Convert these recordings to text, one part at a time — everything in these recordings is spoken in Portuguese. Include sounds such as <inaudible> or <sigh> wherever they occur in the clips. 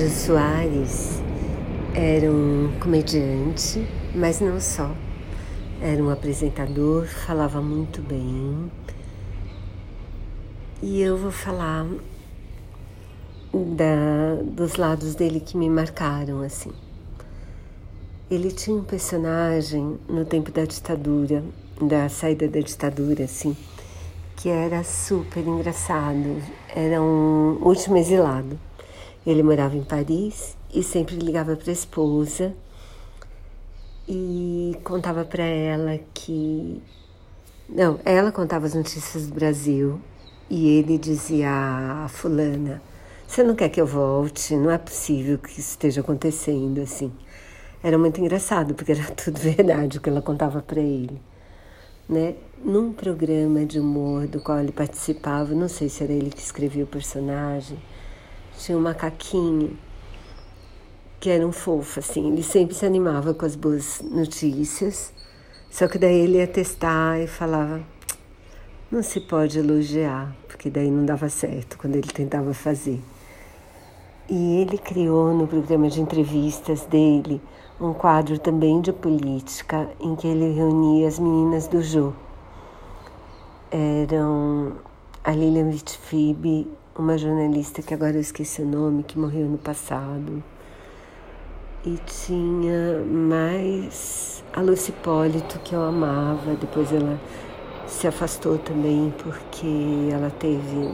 Jô Soares era um comediante, mas não só. Era um apresentador, falava muito bem. E eu vou falar da, dos lados dele que me marcaram assim. Ele tinha um personagem no tempo da ditadura, da saída da ditadura, assim, que era super engraçado. Era um último exilado. Ele morava em Paris e sempre ligava para a esposa e contava para ela que. Não, ela contava as notícias do Brasil e ele dizia a fulana: Você não quer que eu volte? Não é possível que isso esteja acontecendo assim. Era muito engraçado porque era <laughs> tudo verdade o que ela contava para ele. Né? Num programa de humor do qual ele participava, não sei se era ele que escrevia o personagem, tinha um macaquinho que era um fofo, assim. Ele sempre se animava com as boas notícias, só que daí ele ia testar e falava: não se pode elogiar, porque daí não dava certo quando ele tentava fazer. E ele criou no programa de entrevistas dele um quadro também de política em que ele reunia as meninas do Jô. Eram a Lilian Vitfib, uma jornalista que agora eu esqueci o nome, que morreu no passado. E tinha mais a Lucy que eu amava. Depois ela se afastou também porque ela teve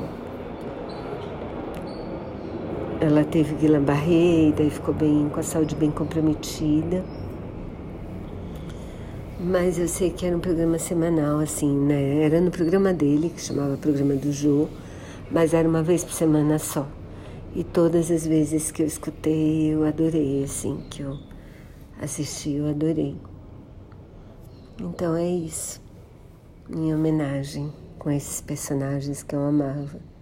ela teve Guillain-Barré e daí ficou bem com a saúde bem comprometida. Mas eu sei que era um programa semanal, assim, né? Era no programa dele, que chamava Programa do Jô, mas era uma vez por semana só. E todas as vezes que eu escutei, eu adorei, assim, que eu assisti, eu adorei. Então é isso, minha homenagem com esses personagens que eu amava.